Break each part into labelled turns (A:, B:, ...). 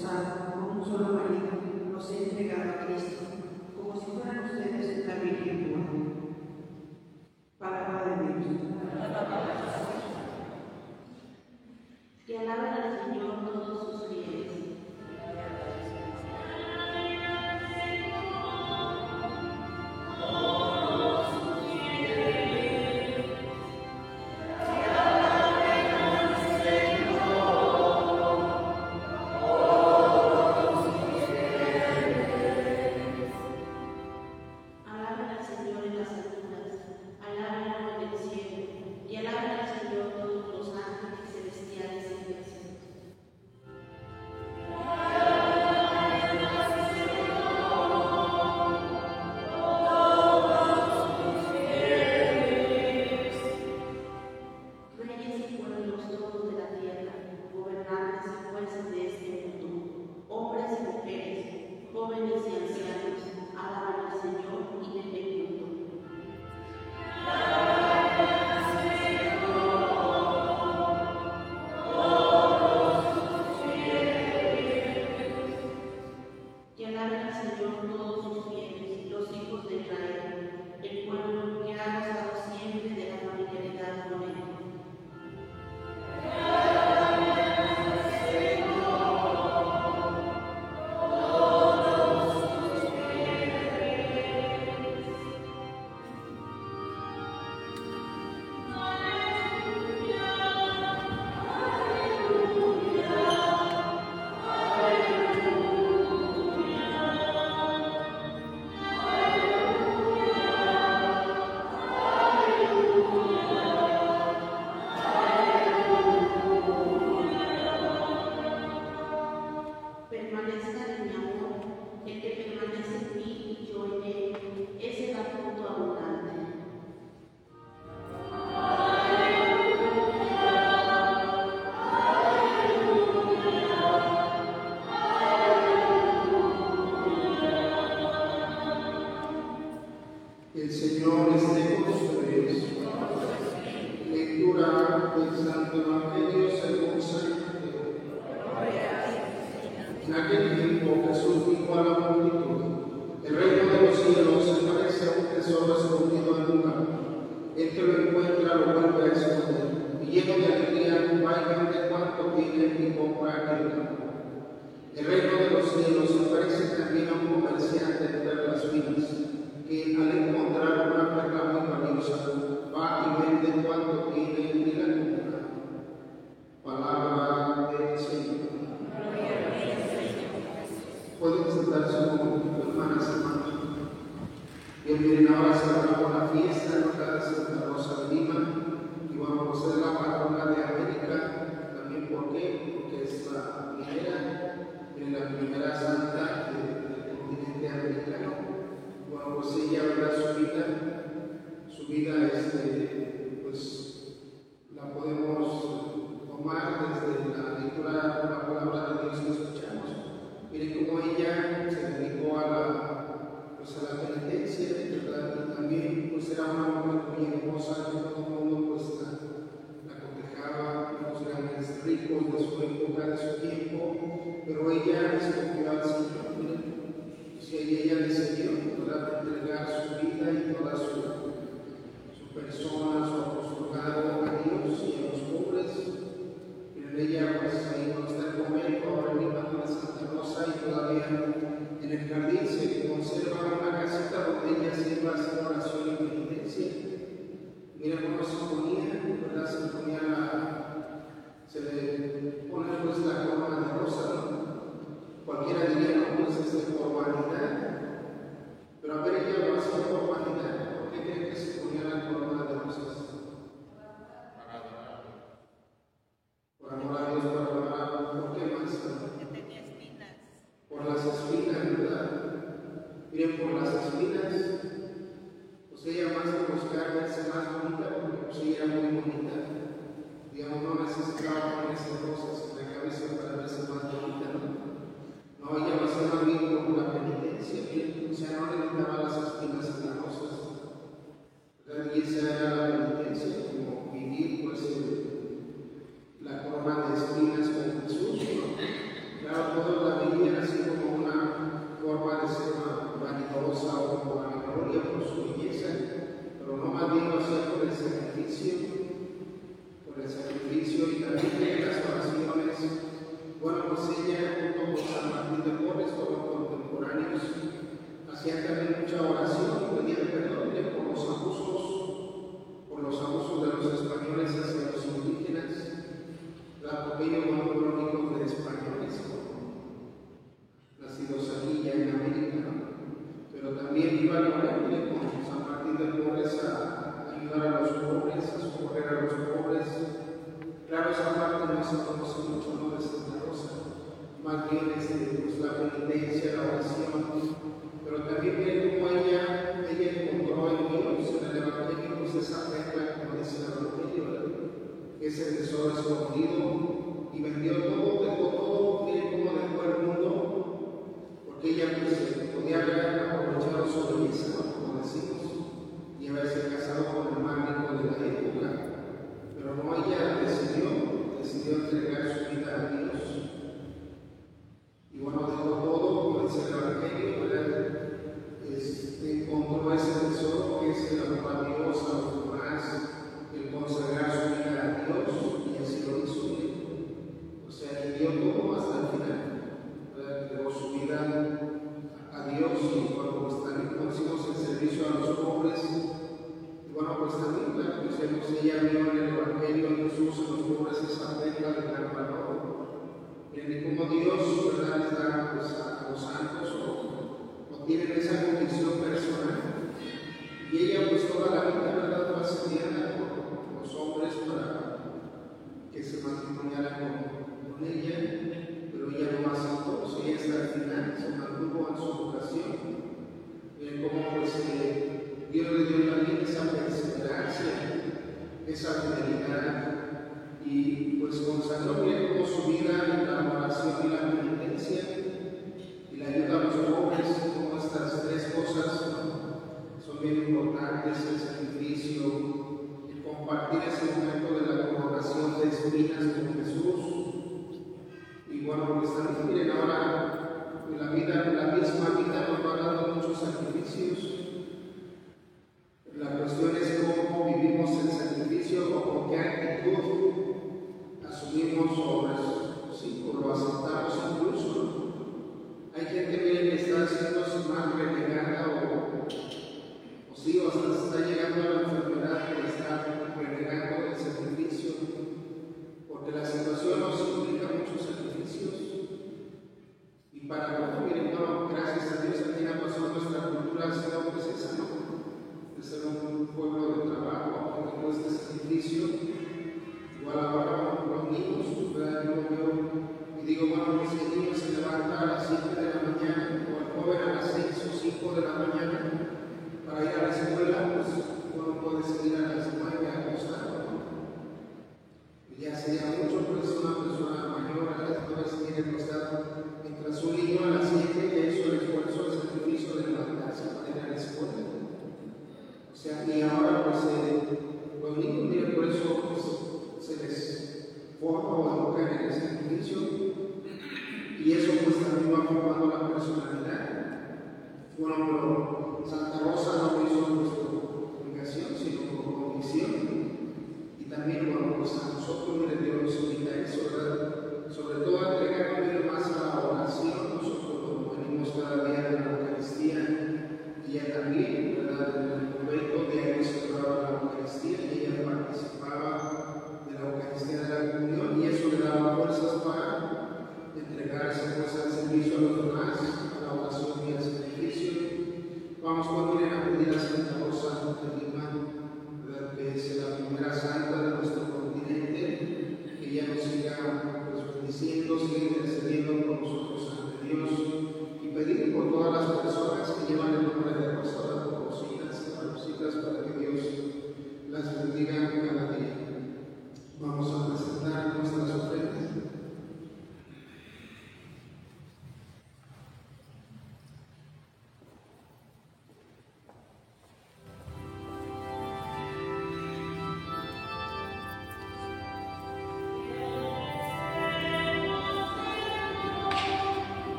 A: con
B: un solo marido, los he entregado a Cristo, como si fueran ustedes la Virgen.
C: consolación con
A: hermanas y hermanos. Bienvenidos ahora celebramos la fiesta local de Santa Rosa de Lima y vamos a hacer la patrona de América. También, ¿por qué? Porque es la primera, en la primera santa del continente americano. Juan José ya habrá su vida bien por las espinas, pues ella más que buscar verse más bonita, porque pues ella muy bonita, digamos, no necesitaba ponerse cosas en la cabeza para verse más igual protestante. Miren, ahora en la vida, la misma vida, nos va dando muchos sacrificios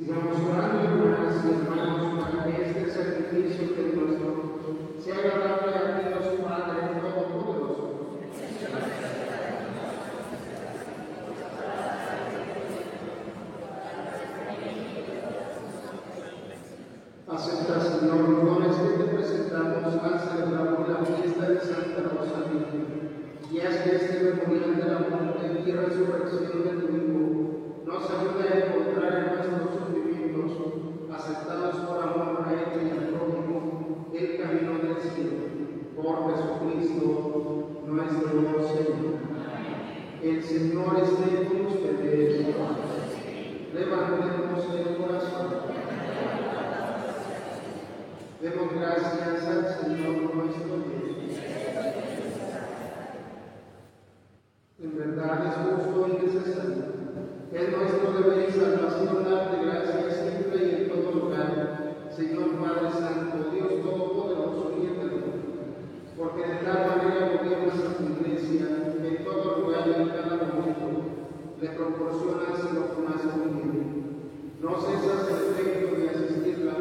A: Sigamos orando, hermanas y hermanos, para que este sacrificio que nuestro sea agradable a Dios Padre Todopoderoso. Acepta, Señor, los dones que te presentamos al celebrar la fiesta de Santa Rosa Virgen, y haz que este memorial de la muerte y resurrección es justo y necesario. Es nuestro deber y salvación darte gracias siempre y en todo lugar, Señor Padre Santo, Dios Todopoderoso y Eterno, porque de tal manera gobiernas a tu iglesia en todo lugar y en cada momento, le proporcionas lo que más humilde. No cesas el efecto de asistirla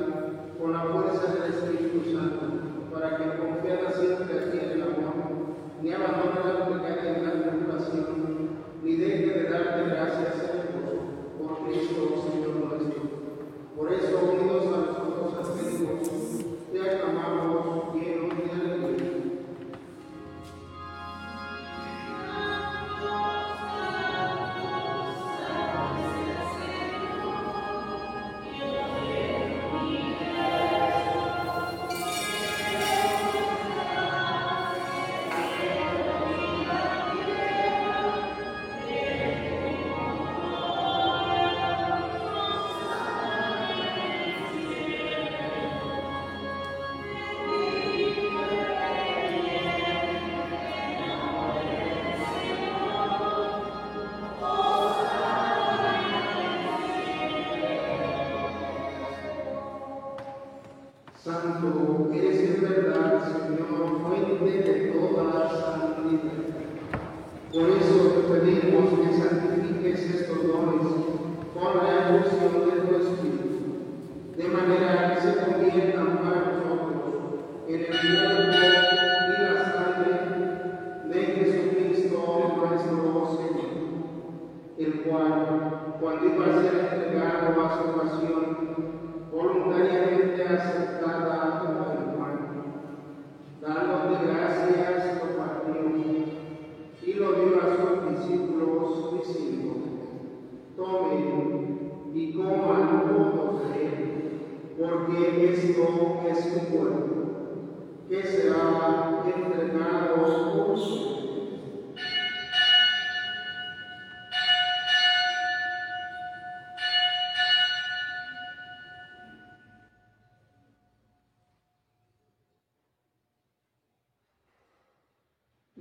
A: con la fuerza del Espíritu Santo, para que confiada siempre aquí en el amor, ni abandone la pecadora en la tribulación, dar graças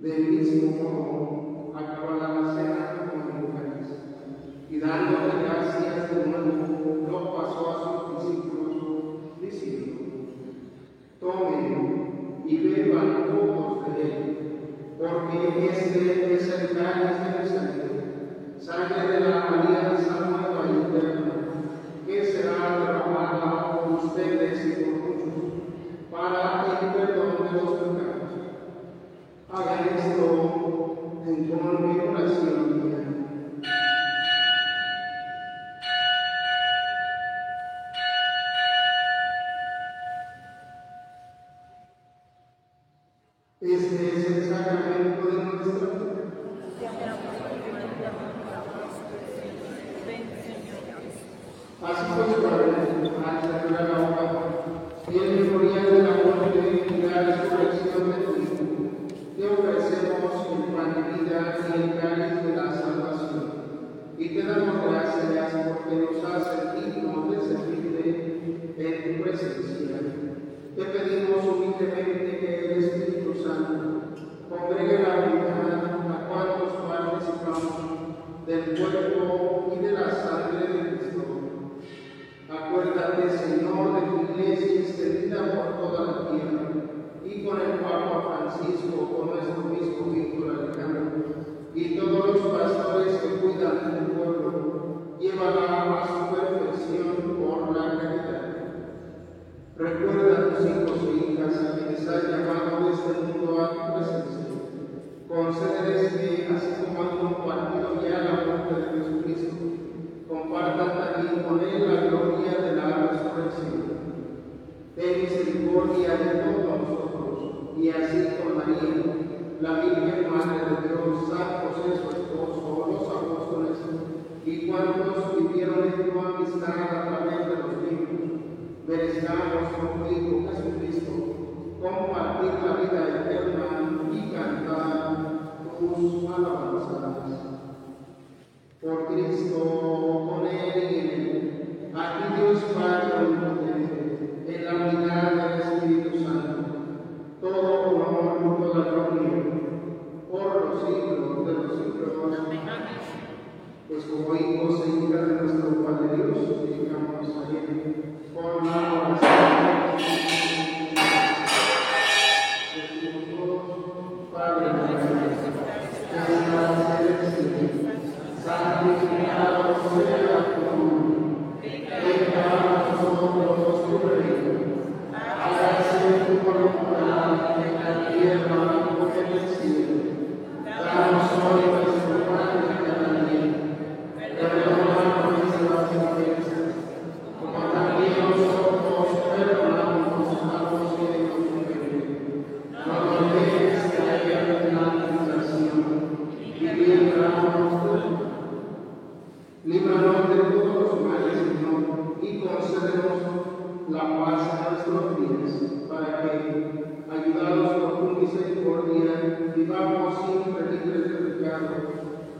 A: there is no amistad a través de los siglos, merezcamos contigo, Jesucristo, compartir la vida eterna y cantar tus alabanzas. Por Cristo, con Él y en Él, a ti Dios Padre en la unidad del Espíritu Santo, todo honor toda gloria, por los siglos de los siglos. Pues como hijos e hijas de nuestro Padre Dios, digamos a con la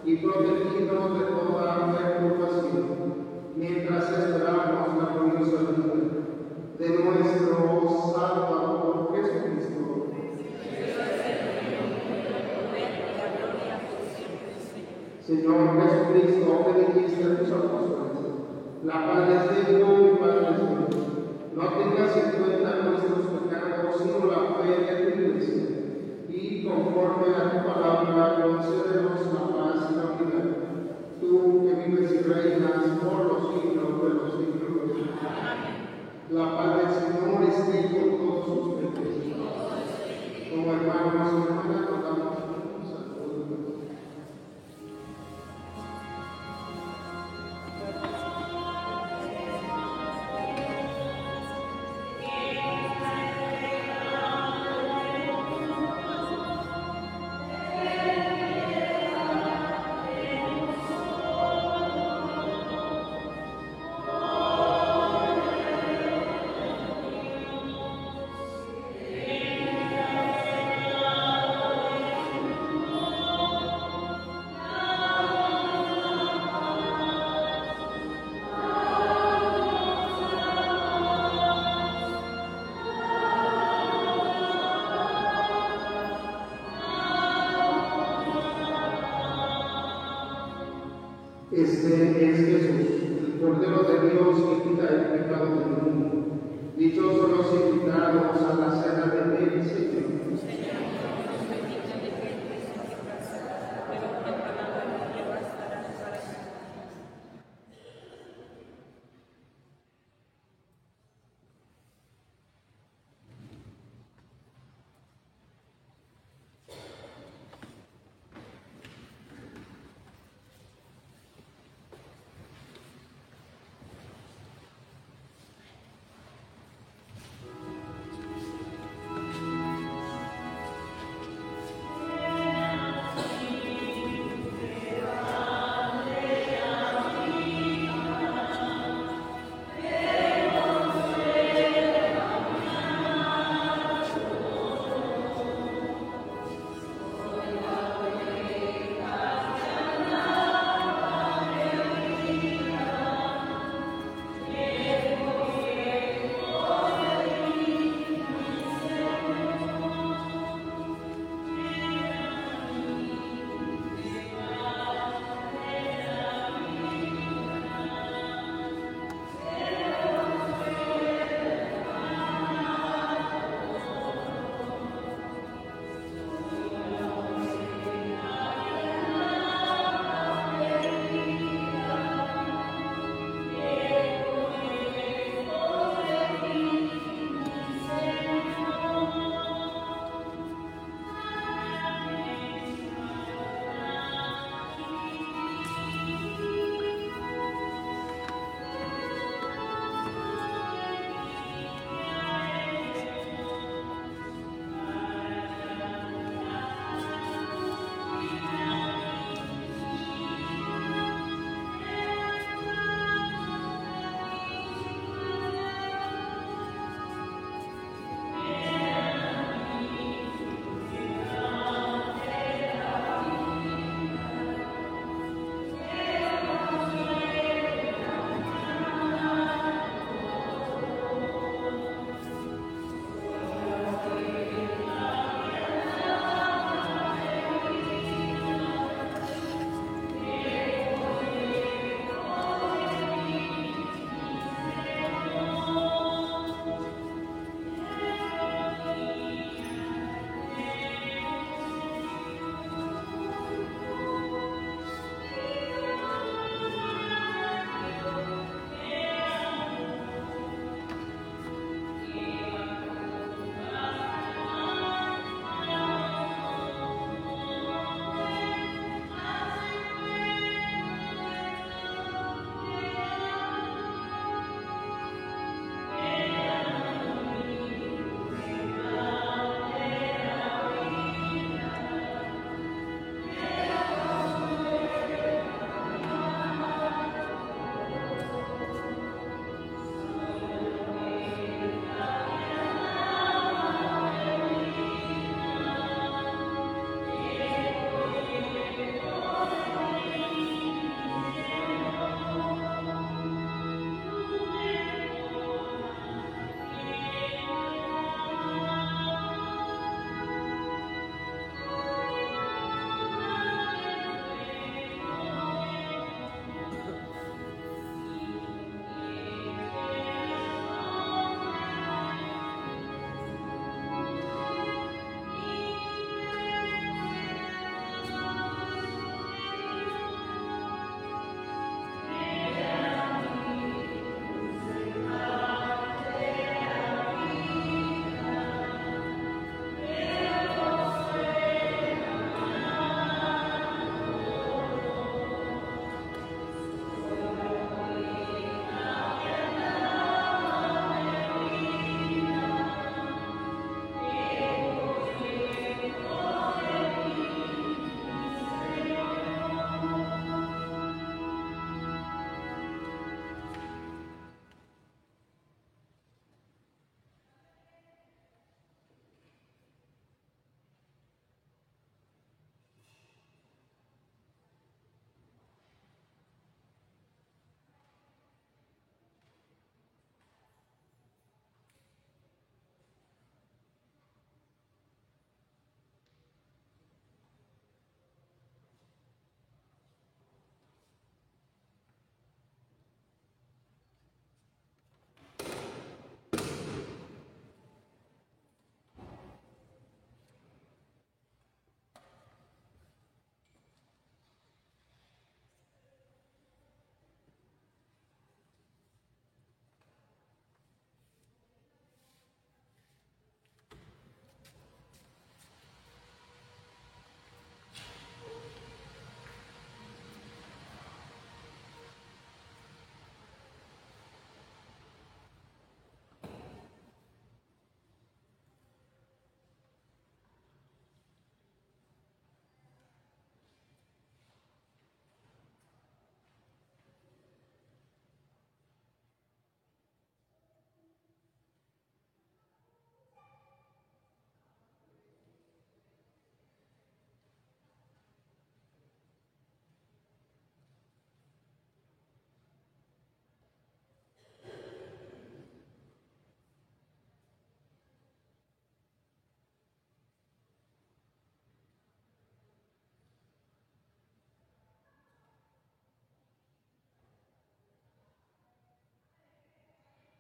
A: y protegidos de toda perturbación, mientras esperamos la gloriosa vida de nuestro Salvador Jesucristo. Señor Jesucristo, que dijiste a tus apóstoles, la paz les dejo, mi paz les doy. No tengas en cuenta nuestros pecados, sino la fe de tu iglesia. Y conforme a tu palabra, concédenos la paz y la unidad. Tú que vives y reinas por los siglos de los siglos. La paz del Señor esté con todos ustedes. Como hermanos y hermanas, Este es Jesús, el Cordero de Dios que quita el pecado del mundo. Dichosos los invitados a la cena de el Señor.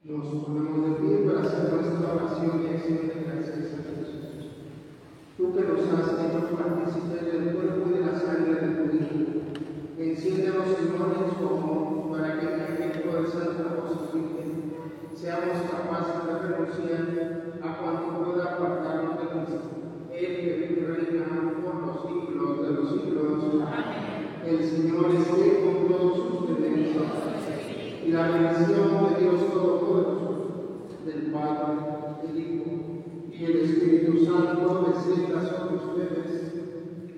A: Nos ponemos de pie para hacer nuestra oración y acción de gracias a Jesús. Tú que nos has hecho participar del cuerpo y de la sangre de tu Hijo, enciéndenos, Señor, en su amor, para que en el efecto del Santo Virgen seamos capaces de renunciar a cuanto pueda apartarnos de Cristo. Él que reina por los siglos de los siglos. El Señor esté con todos ustedes y la bendición de Dios Todopoderoso, del Padre, del Hijo y el Espíritu Santo descienda sobre ustedes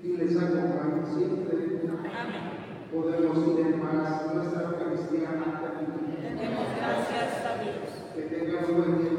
A: y les acompañe siempre. Podemos ir en paz nuestra Eucaristía ante
C: Demos gracias a Dios.
A: Que tengan un buen día.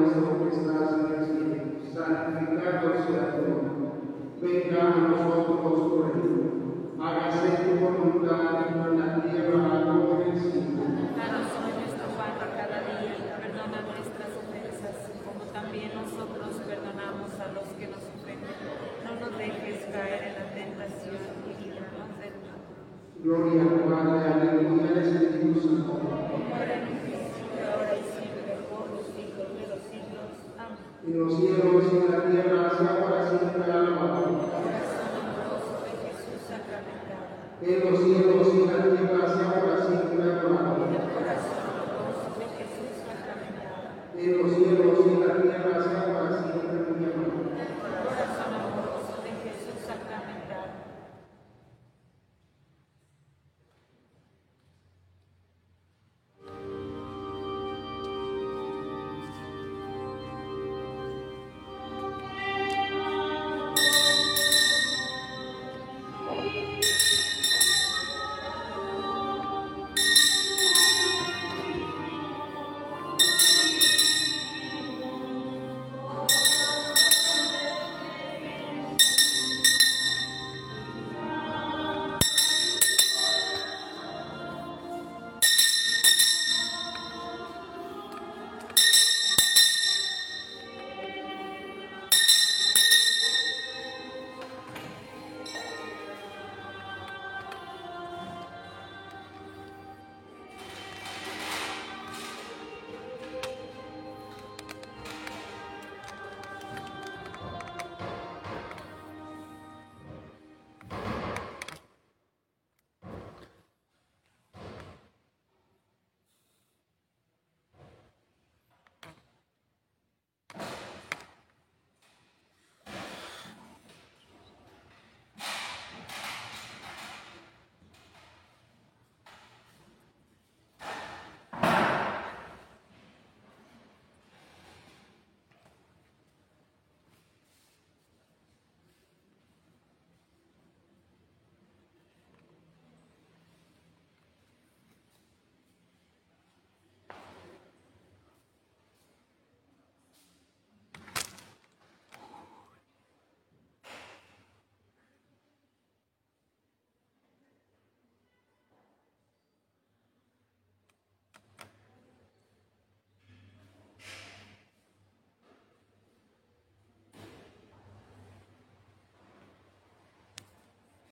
A: Nuestro que estás en el cielo, santificado sea tu nombre. Venga a nosotros tu reino. Hágase tu voluntad en la tierra como en el cielo.
D: Danos hoy nuestro pan de cada día y perdona nuestras ofensas, como también nosotros perdonamos a los que nos ofenden. No nos dejes caer en la tentación y líbranos del mal.
A: Gloria al Padre, al Hijo y al Espíritu Santo.
D: Era en ahora y siempre, por los siglos de los siglos.
A: En los cielos y la tierra sea para siempre alabado. En los cielos y la tierra sea para siempre alabado. En los cielos y la tierra sea para siempre